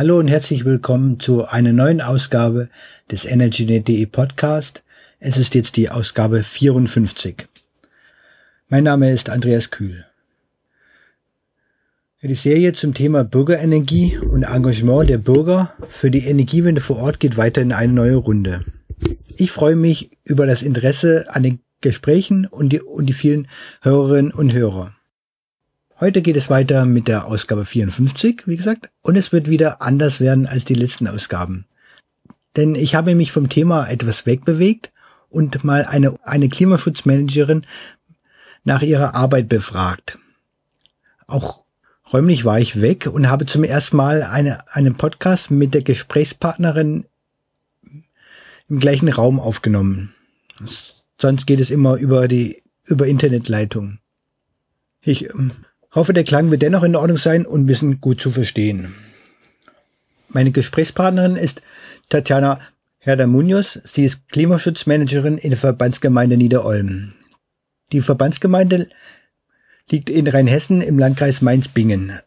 Hallo und herzlich willkommen zu einer neuen Ausgabe des EnergyNet.de Podcast. Es ist jetzt die Ausgabe 54. Mein Name ist Andreas Kühl. Die Serie zum Thema Bürgerenergie und Engagement der Bürger für die Energiewende vor Ort geht weiter in eine neue Runde. Ich freue mich über das Interesse an den Gesprächen und die, und die vielen Hörerinnen und Hörer. Heute geht es weiter mit der Ausgabe 54, wie gesagt, und es wird wieder anders werden als die letzten Ausgaben. Denn ich habe mich vom Thema etwas wegbewegt und mal eine, eine Klimaschutzmanagerin nach ihrer Arbeit befragt. Auch räumlich war ich weg und habe zum ersten Mal eine, einen Podcast mit der Gesprächspartnerin im gleichen Raum aufgenommen. Sonst geht es immer über die, über Internetleitung. Ich ähm, Hoffe, der Klang wird dennoch in Ordnung sein und wir sind gut zu verstehen. Meine Gesprächspartnerin ist Tatjana Herder Munoz. Sie ist Klimaschutzmanagerin in der Verbandsgemeinde Niederolm. Die Verbandsgemeinde liegt in Rheinhessen im Landkreis Mainz-Bingen.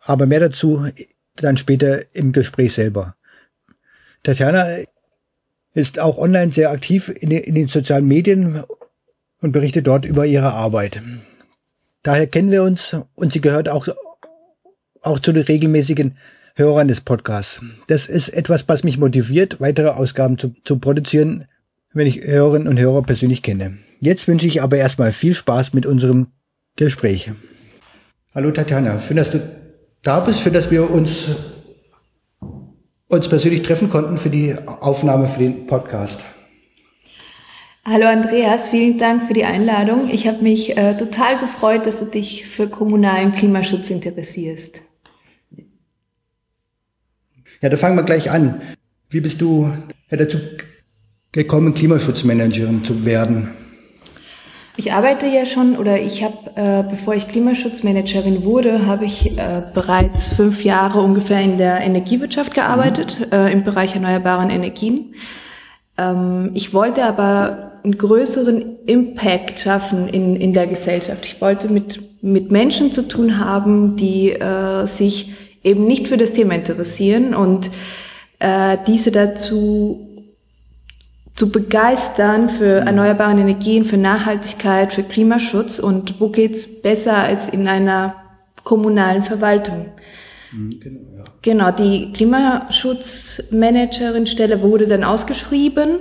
Aber mehr dazu dann später im Gespräch selber. Tatjana ist auch online sehr aktiv in den sozialen Medien und berichtet dort über ihre Arbeit. Daher kennen wir uns und sie gehört auch, auch zu den regelmäßigen Hörern des Podcasts. Das ist etwas, was mich motiviert, weitere Ausgaben zu, zu produzieren, wenn ich Hörerinnen und Hörer persönlich kenne. Jetzt wünsche ich aber erstmal viel Spaß mit unserem Gespräch. Hallo Tatjana, schön, dass du da bist, schön, dass wir uns, uns persönlich treffen konnten für die Aufnahme für den Podcast. Hallo Andreas, vielen Dank für die Einladung. Ich habe mich äh, total gefreut, dass du dich für kommunalen Klimaschutz interessierst. Ja, da fangen wir gleich an. Wie bist du dazu gekommen, Klimaschutzmanagerin zu werden? Ich arbeite ja schon oder ich habe, äh, bevor ich Klimaschutzmanagerin wurde, habe ich äh, bereits fünf Jahre ungefähr in der Energiewirtschaft gearbeitet, mhm. äh, im Bereich erneuerbaren Energien. Ähm, ich wollte aber einen größeren Impact schaffen in, in der Gesellschaft. Ich wollte mit, mit Menschen zu tun haben, die äh, sich eben nicht für das Thema interessieren und äh, diese dazu zu begeistern für mhm. erneuerbare Energien, für Nachhaltigkeit, für Klimaschutz und wo geht's besser als in einer kommunalen Verwaltung. Mhm, genau, ja. genau die Klimaschutzmanagerin-Stelle wurde dann ausgeschrieben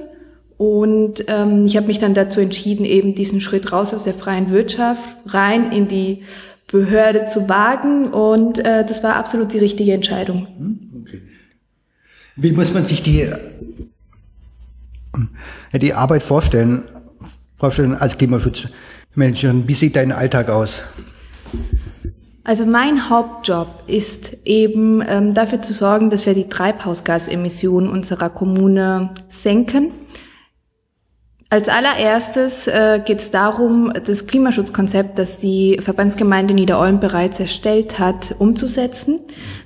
und ähm, ich habe mich dann dazu entschieden, eben diesen Schritt raus aus der freien Wirtschaft rein in die Behörde zu wagen. Und äh, das war absolut die richtige Entscheidung. Hm, okay. Wie muss man sich die, die Arbeit vorstellen, vorstellen als Klimaschutzmanagerin? Wie sieht dein Alltag aus? Also mein Hauptjob ist eben ähm, dafür zu sorgen, dass wir die Treibhausgasemissionen unserer Kommune senken als allererstes äh, geht es darum, das Klimaschutzkonzept, das die Verbandsgemeinde Niederolm bereits erstellt hat, umzusetzen.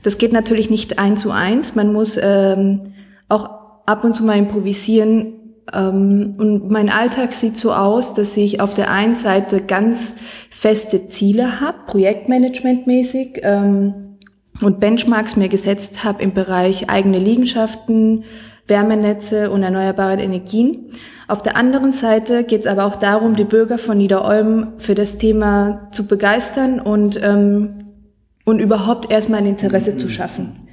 Das geht natürlich nicht eins zu eins. Man muss ähm, auch ab und zu mal improvisieren. Ähm, und mein Alltag sieht so aus, dass ich auf der einen Seite ganz feste Ziele habe, projektmanagementmäßig, ähm, und Benchmarks mir gesetzt habe im Bereich eigene Liegenschaften, Wärmenetze und erneuerbare Energien. Auf der anderen Seite geht es aber auch darum, die Bürger von Niederolm für das Thema zu begeistern und, ähm, und überhaupt erstmal ein Interesse zu schaffen.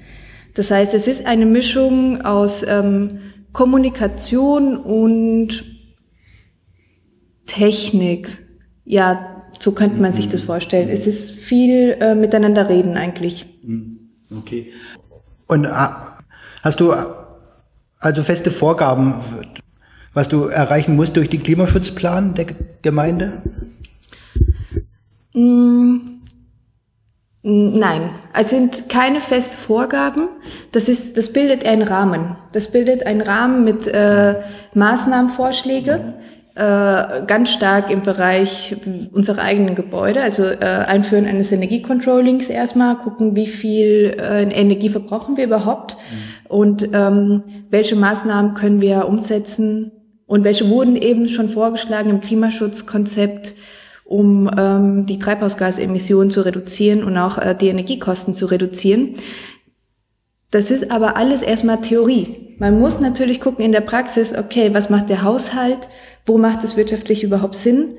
Das heißt, es ist eine Mischung aus ähm, Kommunikation und Technik. Ja, so könnte man sich das vorstellen. Es ist viel äh, miteinander reden eigentlich. Okay. Und äh, hast du also feste Vorgaben was du erreichen musst durch den Klimaschutzplan der Gemeinde? Mm, nein, es sind keine festen Vorgaben. Das ist, das bildet einen Rahmen. Das bildet einen Rahmen mit äh, Maßnahmenvorschläge, äh, ganz stark im Bereich unserer eigenen Gebäude, also äh, Einführen eines Energiecontrollings erstmal, gucken, wie viel äh, Energie verbrauchen wir überhaupt mhm. und ähm, welche Maßnahmen können wir umsetzen, und welche wurden eben schon vorgeschlagen im Klimaschutzkonzept, um ähm, die Treibhausgasemissionen zu reduzieren und auch äh, die Energiekosten zu reduzieren. Das ist aber alles erstmal Theorie. Man muss natürlich gucken in der Praxis, okay, was macht der Haushalt? Wo macht es wirtschaftlich überhaupt Sinn?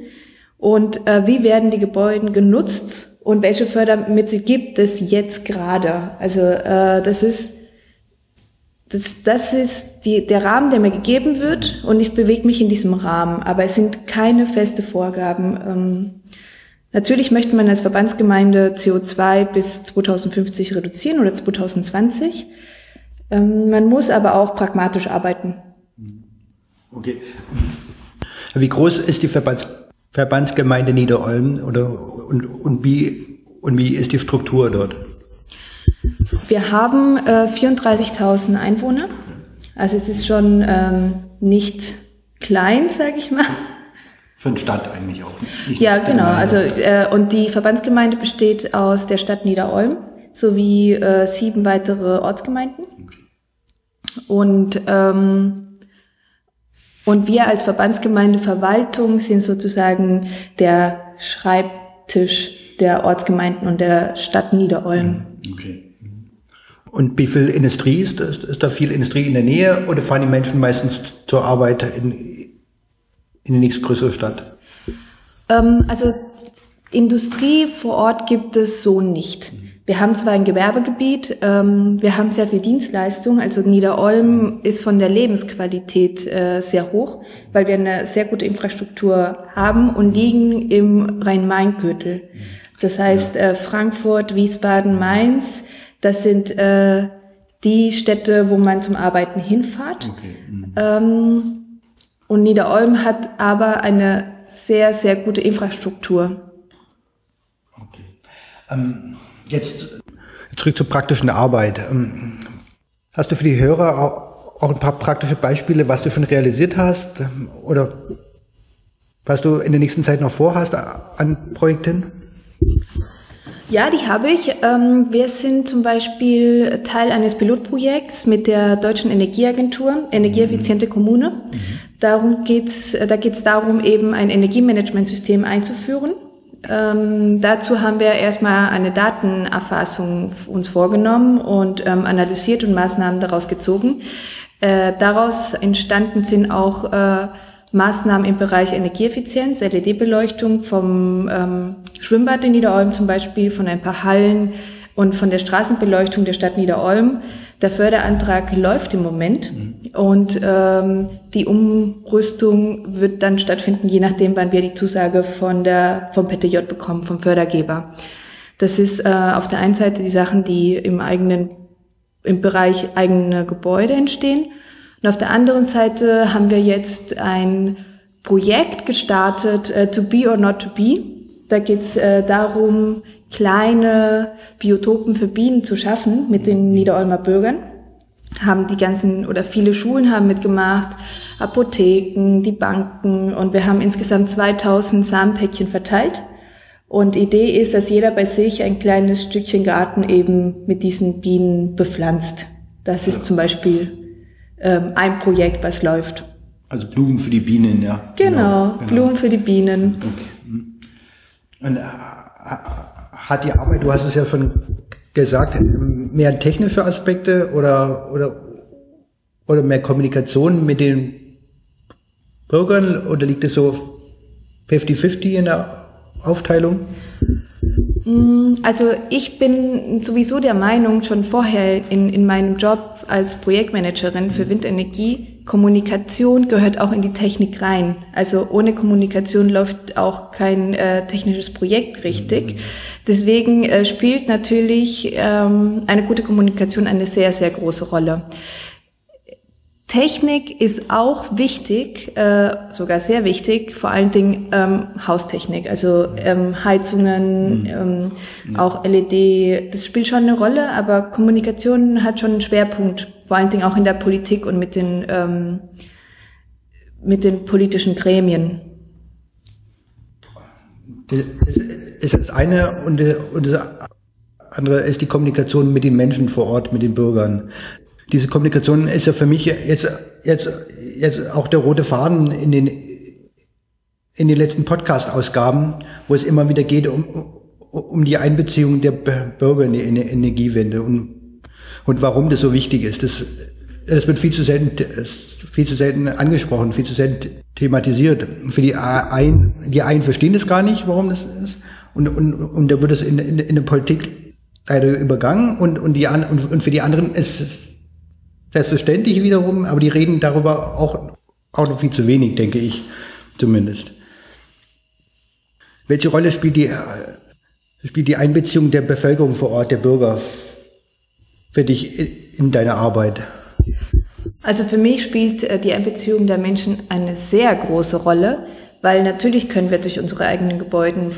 Und äh, wie werden die Gebäude genutzt? Und welche Fördermittel gibt es jetzt gerade? Also äh, das ist das, das ist die, der Rahmen, der mir gegeben wird und ich bewege mich in diesem Rahmen, aber es sind keine feste Vorgaben. Ähm, natürlich möchte man als Verbandsgemeinde CO2 bis 2050 reduzieren oder 2020. Ähm, man muss aber auch pragmatisch arbeiten. Okay. Wie groß ist die Verbands, Verbandsgemeinde Niederolm oder und, und wie und wie ist die Struktur dort? Wir haben äh, 34.000 Einwohner. Also es ist schon ähm, nicht klein, sage ich mal. Schon Stadt eigentlich auch. ja, genau. Also äh, und die Verbandsgemeinde besteht aus der Stadt Niederolm sowie äh, sieben weitere Ortsgemeinden. Okay. Und ähm, und wir als Verbandsgemeinde Verwaltung sind sozusagen der Schreibtisch der Ortsgemeinden und der Stadt Niederolm. Okay. Und wie viel Industrie ist, ist, ist da viel Industrie in der Nähe oder fahren die Menschen meistens zur Arbeit in, in die nächstgrößere Stadt? Ähm, also Industrie vor Ort gibt es so nicht. Wir haben zwar ein Gewerbegebiet, ähm, wir haben sehr viel Dienstleistung. Also Niederolm ist von der Lebensqualität äh, sehr hoch, weil wir eine sehr gute Infrastruktur haben und liegen im Rhein-Main-Gürtel. Das heißt äh, Frankfurt, Wiesbaden, Mainz das sind äh, die Städte, wo man zum Arbeiten hinfahrt. Okay. Mhm. Ähm, und Niederolm hat aber eine sehr, sehr gute Infrastruktur. Okay. Ähm, jetzt zurück zur praktischen Arbeit. Ähm, hast du für die Hörer auch, auch ein paar praktische Beispiele, was du schon realisiert hast oder was du in der nächsten Zeit noch vorhast an Projekten? Ja, die habe ich. Ähm, wir sind zum Beispiel Teil eines Pilotprojekts mit der Deutschen Energieagentur, Energieeffiziente Kommune. Mhm. Darum geht's, da geht es darum, eben ein Energiemanagementsystem einzuführen. Ähm, dazu haben wir erstmal eine Datenerfassung uns vorgenommen und ähm, analysiert und Maßnahmen daraus gezogen. Äh, daraus entstanden sind auch äh, Maßnahmen im Bereich Energieeffizienz, LED-Beleuchtung vom ähm, Schwimmbad in Niederolm zum Beispiel, von ein paar Hallen und von der Straßenbeleuchtung der Stadt Niederolm. Der Förderantrag läuft im Moment mhm. und ähm, die Umrüstung wird dann stattfinden, je nachdem, wann wir die Zusage von der vom PTJ bekommen, vom Fördergeber. Das ist äh, auf der einen Seite die Sachen, die im eigenen im Bereich eigene Gebäude entstehen und auf der anderen Seite haben wir jetzt ein Projekt gestartet, äh, To Be or Not to Be. Da geht es äh, darum, kleine Biotopen für Bienen zu schaffen mit den Niederolmer Bürgern. Haben die ganzen oder viele Schulen haben mitgemacht, Apotheken, die Banken und wir haben insgesamt 2000 Samenpäckchen verteilt. Und die Idee ist, dass jeder bei sich ein kleines Stückchen Garten eben mit diesen Bienen bepflanzt. Das ist zum Beispiel ähm, ein Projekt, was läuft. Also Blumen für die Bienen, ja. Genau, genau. Blumen für die Bienen. Okay. Und, äh, hat die Arbeit, du hast es ja schon gesagt, mehr technische Aspekte oder, oder, oder mehr Kommunikation mit den Bürgern oder liegt es so 50-50 in der Aufteilung? Mm, also ich bin sowieso der Meinung, schon vorher in, in meinem Job als Projektmanagerin für Windenergie, Kommunikation gehört auch in die Technik rein. Also ohne Kommunikation läuft auch kein äh, technisches Projekt richtig. Deswegen äh, spielt natürlich ähm, eine gute Kommunikation eine sehr, sehr große Rolle. Technik ist auch wichtig, äh, sogar sehr wichtig, vor allen Dingen ähm, Haustechnik, also ähm, Heizungen, mhm. ähm, ja. auch LED, das spielt schon eine Rolle, aber Kommunikation hat schon einen Schwerpunkt, vor allen Dingen auch in der Politik und mit den, ähm, mit den politischen Gremien. Das ist das eine und, und das andere ist die Kommunikation mit den Menschen vor Ort, mit den Bürgern diese Kommunikation ist ja für mich jetzt, jetzt, jetzt auch der rote Faden in den, in den letzten Podcast-Ausgaben, wo es immer wieder geht um, um die Einbeziehung der Bürger in die Energiewende. Und und warum das so wichtig ist. Das, das wird viel zu selten, viel zu selten angesprochen, viel zu selten thematisiert. Für die einen, die einen verstehen das gar nicht, warum das ist. Und, und, und da wird es in, in, in der Politik leider übergangen und, und, die, und, und für die anderen ist es selbstverständlich wiederum, aber die reden darüber auch, auch noch viel zu wenig, denke ich zumindest. Welche Rolle spielt die, spielt die Einbeziehung der Bevölkerung vor Ort, der Bürger für dich in deiner Arbeit? Also für mich spielt äh, die Einbeziehung der Menschen eine sehr große Rolle, weil natürlich können wir durch unsere eigenen Gebäude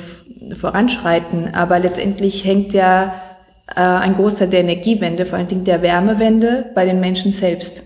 voranschreiten, aber letztendlich hängt ja äh, ein Großteil der Energiewende, vor allen Dingen der Wärmewende, bei den Menschen selbst.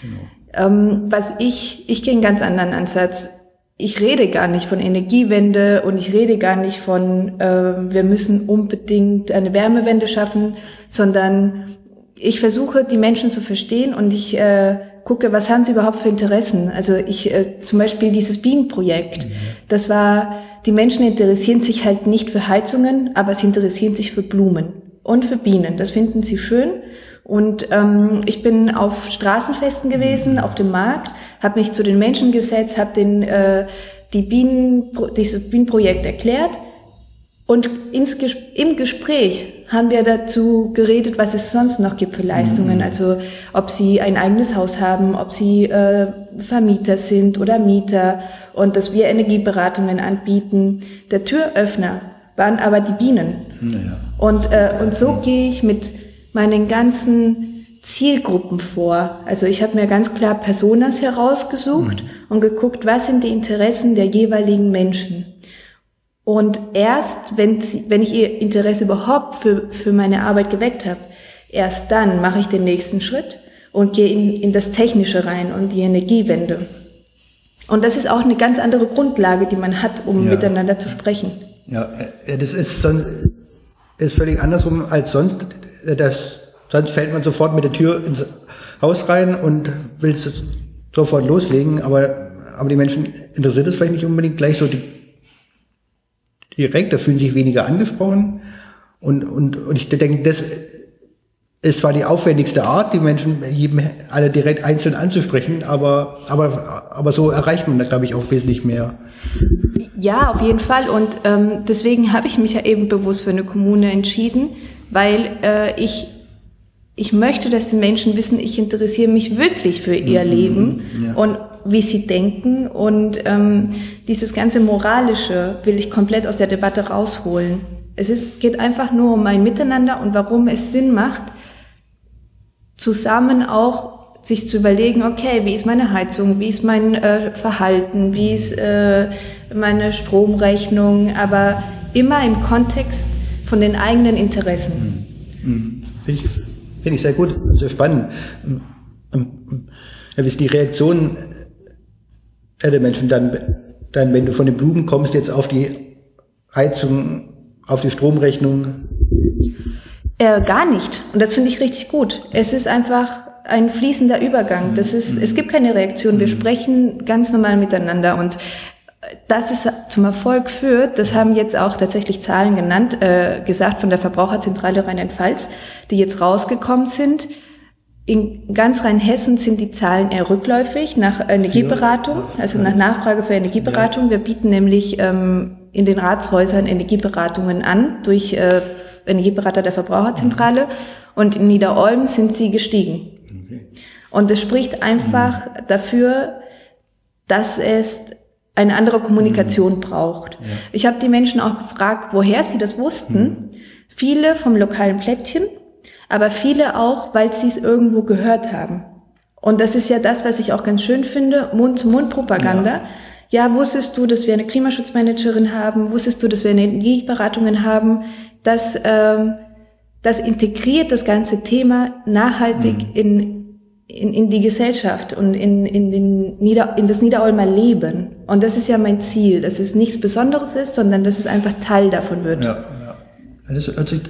Genau. Ähm, was ich, ich gehe einen ganz anderen Ansatz. Ich rede gar nicht von Energiewende und ich rede gar nicht von, äh, wir müssen unbedingt eine Wärmewende schaffen, sondern ich versuche, die Menschen zu verstehen und ich äh, gucke, was haben sie überhaupt für Interessen. Also ich, äh, zum Beispiel dieses Bienenprojekt, mhm. das war, die Menschen interessieren sich halt nicht für Heizungen, aber sie interessieren sich für Blumen und für Bienen. Das finden sie schön. Und ähm, ich bin auf Straßenfesten gewesen, auf dem Markt, habe mich zu den Menschen gesetzt, habe den äh, die Bienen, dieses Bienenprojekt erklärt. Und ins, im Gespräch haben wir dazu geredet, was es sonst noch gibt für Leistungen. Mhm. Also ob sie ein eigenes Haus haben, ob sie äh, Vermieter sind oder Mieter und dass wir Energieberatungen anbieten. Der Türöffner waren aber die Bienen. Ja. Und, äh, und so gehe ich mit meinen ganzen Zielgruppen vor. Also ich habe mir ganz klar Personas herausgesucht mhm. und geguckt, was sind die Interessen der jeweiligen Menschen. Und erst, wenn, wenn ich ihr Interesse überhaupt für, für meine Arbeit geweckt habe, erst dann mache ich den nächsten Schritt und gehe in, in das Technische rein und die Energiewende. Und das ist auch eine ganz andere Grundlage, die man hat, um ja. miteinander zu sprechen. Ja, das ist, sonst, ist völlig andersrum als sonst. Das, sonst fällt man sofort mit der Tür ins Haus rein und will es sofort loslegen, aber, aber die Menschen interessiert es vielleicht nicht unbedingt gleich so direkt, da fühlen sich weniger angesprochen. Und, und, und ich denke, das ist zwar die aufwendigste Art, die Menschen jedem alle direkt einzeln anzusprechen, aber, aber, aber so erreicht man da, glaube ich, auch wesentlich mehr. Ja, auf jeden Fall. Und ähm, deswegen habe ich mich ja eben bewusst für eine Kommune entschieden, weil äh, ich ich möchte, dass die Menschen wissen, ich interessiere mich wirklich für ihr mhm, Leben ja. und wie sie denken. Und ähm, dieses ganze Moralische will ich komplett aus der Debatte rausholen. Es ist, geht einfach nur um ein Miteinander und warum es Sinn macht, zusammen auch sich zu überlegen, okay, wie ist meine Heizung, wie ist mein äh, Verhalten, wie ist äh, meine Stromrechnung, aber immer im Kontext von den eigenen Interessen. Mhm. Finde ich, find ich sehr gut, sehr spannend. Wie ist die Reaktion der Menschen dann, dann, wenn du von den Blumen kommst, jetzt auf die Heizung, auf die Stromrechnung? Äh, gar nicht. Und das finde ich richtig gut. Es ist einfach ein fließender Übergang. Das ist, es gibt keine Reaktion. Wir sprechen ganz normal miteinander und dass es zum Erfolg führt, das haben jetzt auch tatsächlich Zahlen genannt, äh, gesagt von der Verbraucherzentrale Rheinland-Pfalz, die jetzt rausgekommen sind. In ganz Rheinhessen sind die Zahlen eher rückläufig nach Energieberatung, also nach Nachfrage für Energieberatung. Wir bieten nämlich ähm, in den Ratshäusern Energieberatungen an durch äh, Energieberater der Verbraucherzentrale und in Niederolm sind sie gestiegen. Okay. Und es spricht einfach mhm. dafür, dass es eine andere Kommunikation mhm. braucht. Ja. Ich habe die Menschen auch gefragt, woher sie das wussten. Mhm. Viele vom lokalen Plättchen, aber viele auch, weil sie es irgendwo gehört haben. Und das ist ja das, was ich auch ganz schön finde, Mund-zu-Mund-Propaganda. Ja. ja, wusstest du, dass wir eine Klimaschutzmanagerin haben? Wusstest du, dass wir Energieberatungen haben? Das, ähm, das integriert das ganze Thema nachhaltig mhm. in, in, in die Gesellschaft und in, in, den Nieder, in das Niederolmer Leben. Und das ist ja mein Ziel, dass es nichts Besonderes ist, sondern dass es einfach Teil davon wird. Ja, ja. Das hört sich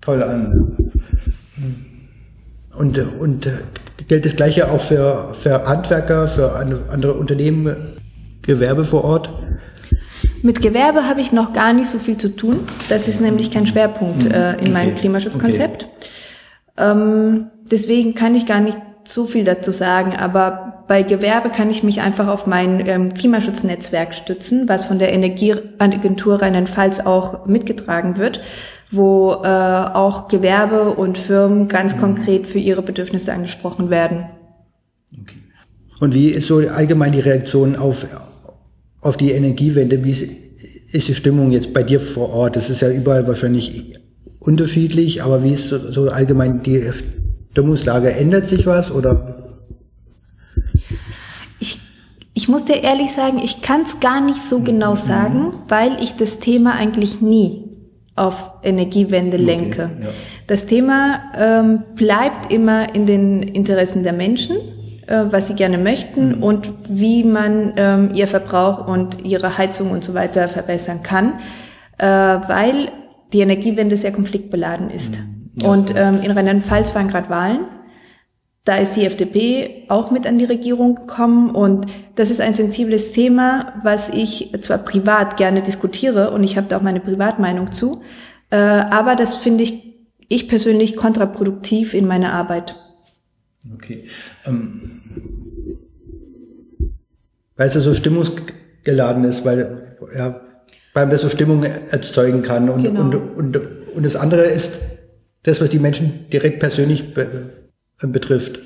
toll an. Und, und gilt das Gleiche auch für, für Handwerker, für andere Unternehmen, Gewerbe vor Ort? Mit Gewerbe habe ich noch gar nicht so viel zu tun. Das ist nämlich kein Schwerpunkt äh, in okay. meinem Klimaschutzkonzept. Okay. Ähm, deswegen kann ich gar nicht so viel dazu sagen, aber bei Gewerbe kann ich mich einfach auf mein ähm, Klimaschutznetzwerk stützen, was von der Energieagentur Rheinland-Pfalz auch mitgetragen wird, wo äh, auch Gewerbe und Firmen ganz mhm. konkret für ihre Bedürfnisse angesprochen werden. Okay. Und wie ist so allgemein die Reaktion auf, auf die Energiewende? Wie ist, die Stimmung jetzt bei dir vor Ort? Das ist ja überall wahrscheinlich unterschiedlich, aber wie ist so, so allgemein die Stimmungslage? Ändert sich was oder? Ich, ich muss dir ehrlich sagen, ich kann es gar nicht so genau sagen, weil ich das Thema eigentlich nie auf Energiewende lenke. Okay, ja. Das Thema ähm, bleibt immer in den Interessen der Menschen, was sie gerne möchten mhm. und wie man ähm, ihr Verbrauch und ihre Heizung und so weiter verbessern kann, äh, weil die Energiewende sehr konfliktbeladen ist. Mhm. Ja, und ähm, in Rheinland-Pfalz waren gerade Wahlen. Da ist die FDP auch mit an die Regierung gekommen und das ist ein sensibles Thema, was ich zwar privat gerne diskutiere und ich habe da auch meine Privatmeinung zu, äh, aber das finde ich ich persönlich kontraproduktiv in meiner Arbeit. Okay. Ähm, weil es so stimmungsgeladen ist, weil ja, weil das so Stimmung erzeugen kann und, genau. und, und, und das andere ist das, was die Menschen direkt persönlich be betrifft.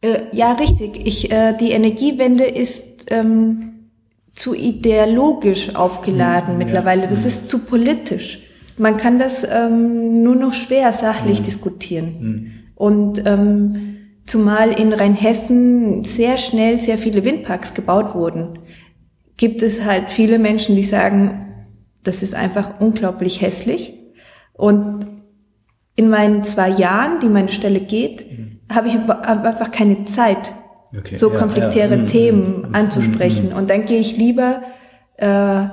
Äh, ja, richtig. Ich, äh, die Energiewende ist ähm, zu ideologisch aufgeladen mhm, mittlerweile. Ja. Das mhm. ist zu politisch. Man kann das ähm, nur noch schwer sachlich mhm. diskutieren. Mhm. Und ähm, zumal in Rheinhessen sehr schnell sehr viele Windparks gebaut wurden, gibt es halt viele Menschen, die sagen, das ist einfach unglaublich hässlich. Und in meinen zwei Jahren, die meine Stelle geht, mhm. habe ich einfach keine Zeit, okay, so ja, konfliktäre ja. Mhm. Themen mhm. anzusprechen. Mhm. Und dann gehe ich lieber, äh,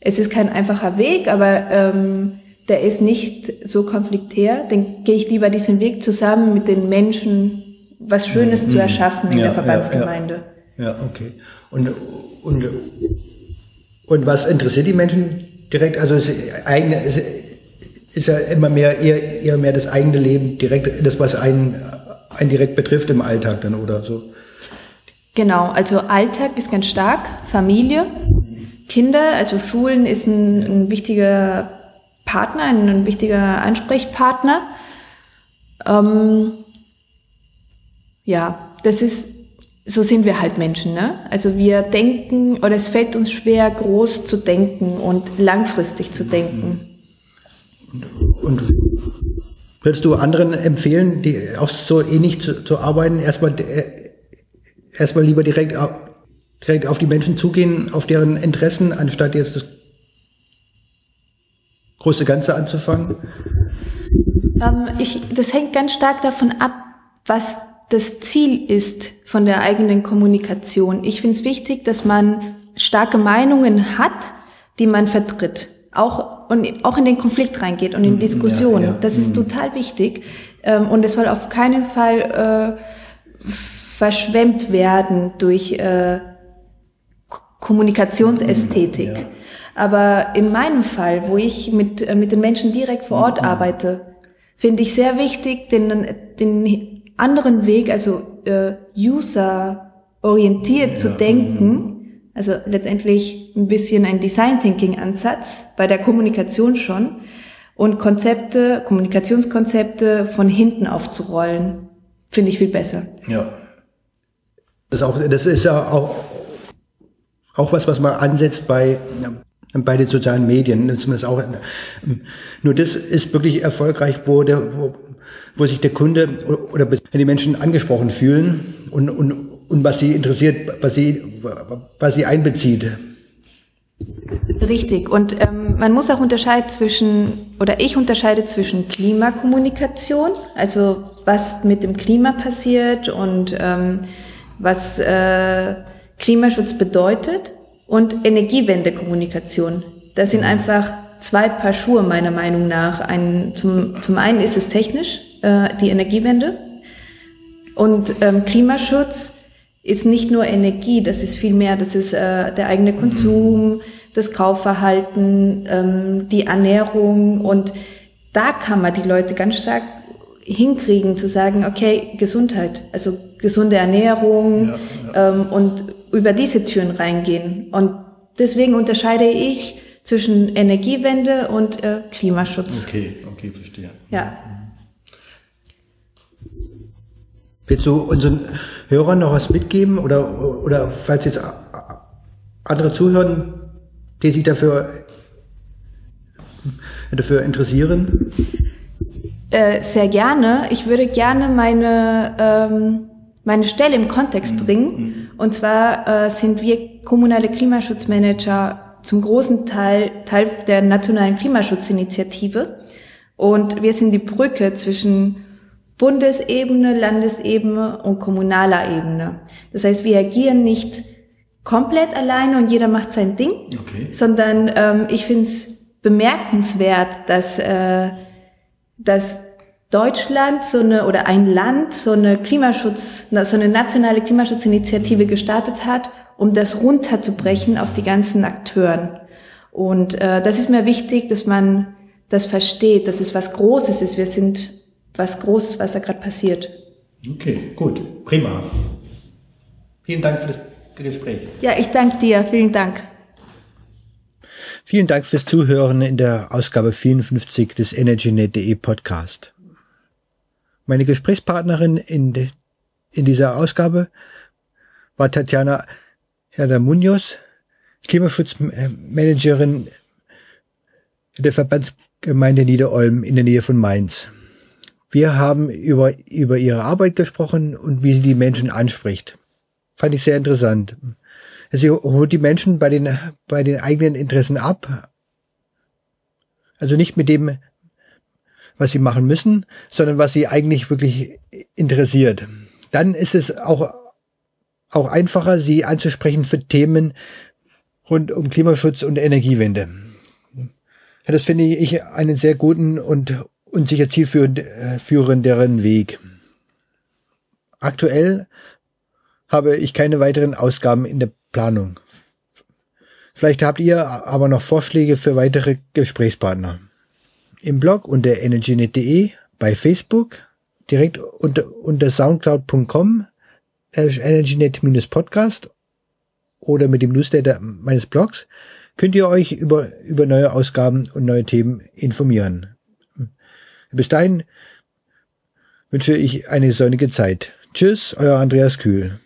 es ist kein einfacher Weg, aber ähm, der ist nicht so konfliktär, dann gehe ich lieber diesen Weg zusammen mit den Menschen, was Schönes mhm. zu erschaffen in ja, der Verbandsgemeinde. Ja, ja. okay. Und, und, und was interessiert die Menschen direkt? Also es eigene, es ist ja immer mehr eher, eher mehr das eigene Leben, direkt das, was einen, einen direkt betrifft im Alltag dann oder so. Genau, also Alltag ist ganz stark, Familie, Kinder, also Schulen ist ein, ein wichtiger Partner, ein, ein wichtiger Ansprechpartner. Ähm, ja, das ist, so sind wir halt Menschen, ne? Also wir denken, oder es fällt uns schwer, groß zu denken und langfristig zu denken. Und würdest du anderen empfehlen, die auch so ähnlich zu, zu arbeiten, erstmal, äh, erstmal lieber direkt, direkt auf die Menschen zugehen, auf deren Interessen, anstatt jetzt das große Ganze anzufangen? Ähm, ich, das hängt ganz stark davon ab, was das Ziel ist von der eigenen Kommunikation. Ich finde es wichtig, dass man starke Meinungen hat, die man vertritt auch und auch in den Konflikt reingeht und in mhm. Diskussionen. Ja, ja. Das ist mhm. total wichtig ähm, und es soll auf keinen Fall äh, verschwemmt werden durch äh, Kommunikationsästhetik. Ja. Aber in meinem Fall, wo ich mit äh, mit den Menschen direkt vor Ort mhm. arbeite, finde ich sehr wichtig, den den anderen Weg, also äh, user orientiert zu denken also letztendlich ein bisschen ein Design Thinking Ansatz bei der Kommunikation schon und Konzepte, Kommunikationskonzepte von hinten aufzurollen, finde ich viel besser. Ja. Das ist auch, das ist ja auch, auch was, was man ansetzt bei, bei den sozialen Medien. Das ist auch, nur das ist wirklich erfolgreich, wo der, wo, wo sich der Kunde oder die Menschen angesprochen fühlen und, und, und was sie interessiert, was sie, was sie einbezieht. Richtig. Und ähm, man muss auch unterscheiden zwischen, oder ich unterscheide zwischen Klimakommunikation, also was mit dem Klima passiert und ähm, was äh, Klimaschutz bedeutet, und Energiewendekommunikation. Das sind mhm. einfach zwei Paar Schuhe meiner Meinung nach. Ein, zum, zum einen ist es technisch, äh, die Energiewende. Und ähm, Klimaschutz ist nicht nur Energie, das ist viel mehr, das ist äh, der eigene Konsum, das Kaufverhalten, ähm, die Ernährung und da kann man die Leute ganz stark hinkriegen zu sagen, okay, Gesundheit, also gesunde Ernährung ja, ja. Ähm, und über diese Türen reingehen. Und deswegen unterscheide ich zwischen Energiewende und äh, Klimaschutz. Okay, okay, verstehe. Ja. Willst du unseren Hörern noch was mitgeben oder, oder falls jetzt andere zuhören, die sich dafür, dafür interessieren? Äh, sehr gerne. Ich würde gerne meine, ähm, meine Stelle im Kontext mhm. bringen. Mhm. Und zwar äh, sind wir kommunale Klimaschutzmanager zum großen Teil Teil der nationalen Klimaschutzinitiative. Und wir sind die Brücke zwischen Bundesebene, Landesebene und kommunaler Ebene. Das heißt, wir agieren nicht komplett alleine und jeder macht sein Ding, okay. sondern ähm, ich finde es bemerkenswert, dass äh, dass Deutschland so eine oder ein Land so eine Klimaschutz, so eine nationale Klimaschutzinitiative gestartet hat, um das runterzubrechen auf die ganzen Akteuren. Und äh, das ist mir wichtig, dass man das versteht, dass es was Großes ist. Wir sind was Großes, was da gerade passiert. Okay, gut, prima. Vielen Dank für das Gespräch. Ja, ich danke dir. Vielen Dank. Vielen Dank fürs Zuhören in der Ausgabe 54 des EnergyNet.de Podcast. Meine Gesprächspartnerin in, de, in dieser Ausgabe war Tatjana Herder Munoz, Klimaschutzmanagerin der Verbandsgemeinde Niederolm in der Nähe von Mainz. Wir haben über, über ihre Arbeit gesprochen und wie sie die Menschen anspricht. Fand ich sehr interessant. Sie holt die Menschen bei den, bei den eigenen Interessen ab. Also nicht mit dem, was sie machen müssen, sondern was sie eigentlich wirklich interessiert. Dann ist es auch, auch einfacher, sie anzusprechen für Themen rund um Klimaschutz und Energiewende. Ja, das finde ich einen sehr guten und, und sicher zielführenderen Weg. Aktuell habe ich keine weiteren Ausgaben in der Planung. Vielleicht habt ihr aber noch Vorschläge für weitere Gesprächspartner. Im Blog unter energynet.de, bei Facebook, direkt unter, unter soundcloud.com, energynet-podcast oder mit dem Newsletter meines Blogs könnt ihr euch über, über neue Ausgaben und neue Themen informieren. Bis dahin wünsche ich eine sonnige Zeit. Tschüss, euer Andreas Kühl.